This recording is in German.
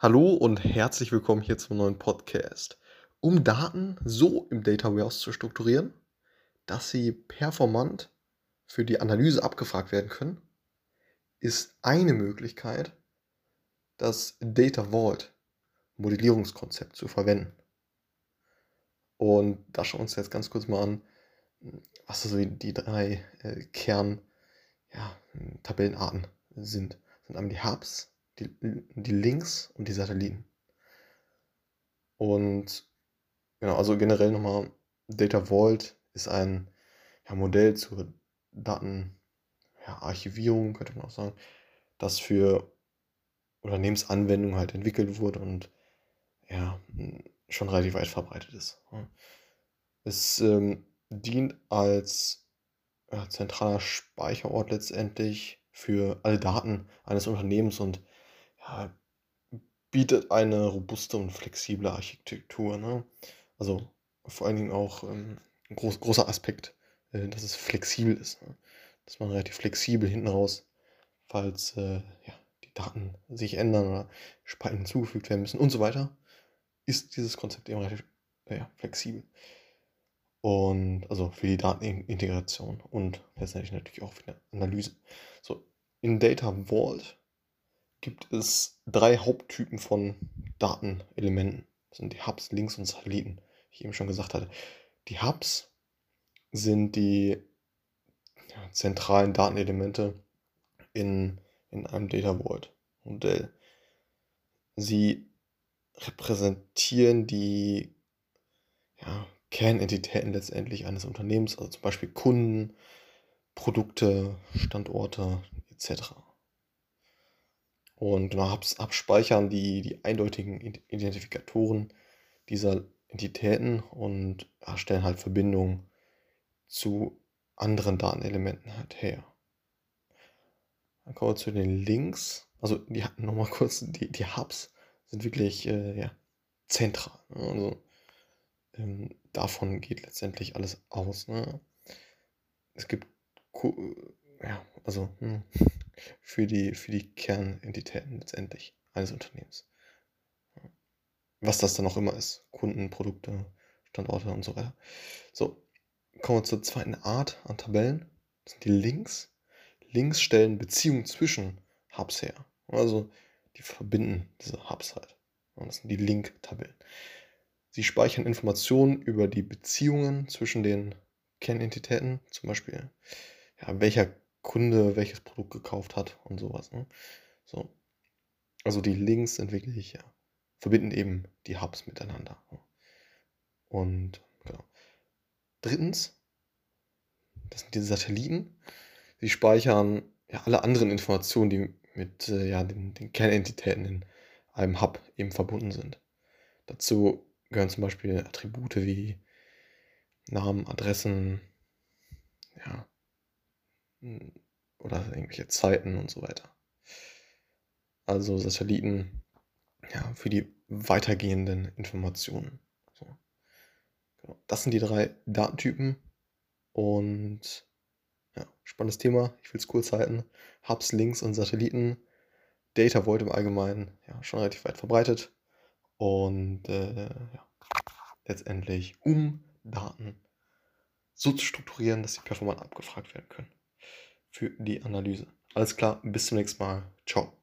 Hallo und herzlich willkommen hier zum neuen Podcast. Um Daten so im Data Warehouse zu strukturieren, dass sie performant für die Analyse abgefragt werden können, ist eine Möglichkeit, das Data Vault Modellierungskonzept zu verwenden. Und da schauen wir uns jetzt ganz kurz mal an, was so die drei äh, Kern ja, sind. Das sind einmal die Hubs, die, die Links und die Satelliten. Und genau, also generell nochmal, Data Vault ist ein ja, Modell zur Datenarchivierung, ja, könnte man auch sagen, das für Unternehmensanwendungen halt entwickelt wurde und ja, schon relativ weit verbreitet ist. Es ähm, dient als ja, zentraler Speicherort letztendlich für alle Daten eines Unternehmens und bietet eine robuste und flexible Architektur. Ne? Also vor allen Dingen auch ähm, ein groß, großer Aspekt, äh, dass es flexibel ist. Ne? Dass man relativ flexibel hinten raus, falls äh, ja, die Daten sich ändern oder Spalten hinzugefügt werden müssen und so weiter, ist dieses Konzept eben relativ äh, flexibel. Und also für die Datenintegration und letztendlich natürlich auch für die Analyse. So, in Data Vault gibt es drei Haupttypen von Datenelementen. Das sind die Hubs, Links und Satelliten, wie ich eben schon gesagt hatte. Die Hubs sind die ja, zentralen Datenelemente in, in einem Data Vault Modell. Sie repräsentieren die ja, Kernentitäten letztendlich eines Unternehmens, also zum Beispiel Kunden, Produkte, Standorte etc. Und abspeichern die, die eindeutigen Identifikatoren dieser Entitäten und erstellen halt Verbindungen zu anderen Datenelementen halt her. Dann kommen wir zu den Links. Also die nochmal kurz, die, die Hubs sind wirklich äh, ja, zentral. Ne? Also ähm, davon geht letztendlich alles aus. Ne? Es gibt ja, also hm, für die, für die Kernentitäten letztendlich eines Unternehmens. Was das dann auch immer ist. Kunden, Produkte, Standorte und so weiter. So, kommen wir zur zweiten Art an Tabellen. Das sind die Links. Links stellen Beziehungen zwischen Hubs her. Also die verbinden diese Hubs halt. Und das sind die Link-Tabellen. Sie speichern Informationen über die Beziehungen zwischen den Kernentitäten, zum Beispiel ja, welcher Kunde welches Produkt gekauft hat und sowas. Ne? So. Also die Links sind wirklich, ja, verbinden eben die Hubs miteinander. Und genau. Drittens, das sind die Satelliten. Sie speichern ja alle anderen Informationen, die mit äh, ja, den, den Kernentitäten in einem Hub eben verbunden sind. Dazu gehören zum Beispiel Attribute wie Namen, Adressen, ja, oder irgendwelche Zeiten und so weiter. Also Satelliten ja, für die weitergehenden Informationen. So. Genau. Das sind die drei Datentypen und ja, spannendes Thema. Ich will es kurz halten. Hubs, Links und Satelliten. Data Vault im Allgemeinen ja, schon relativ weit verbreitet. Und äh, ja, letztendlich, um Daten so zu strukturieren, dass sie performant abgefragt werden können für die Analyse. Alles klar, bis zum nächsten Mal. Ciao.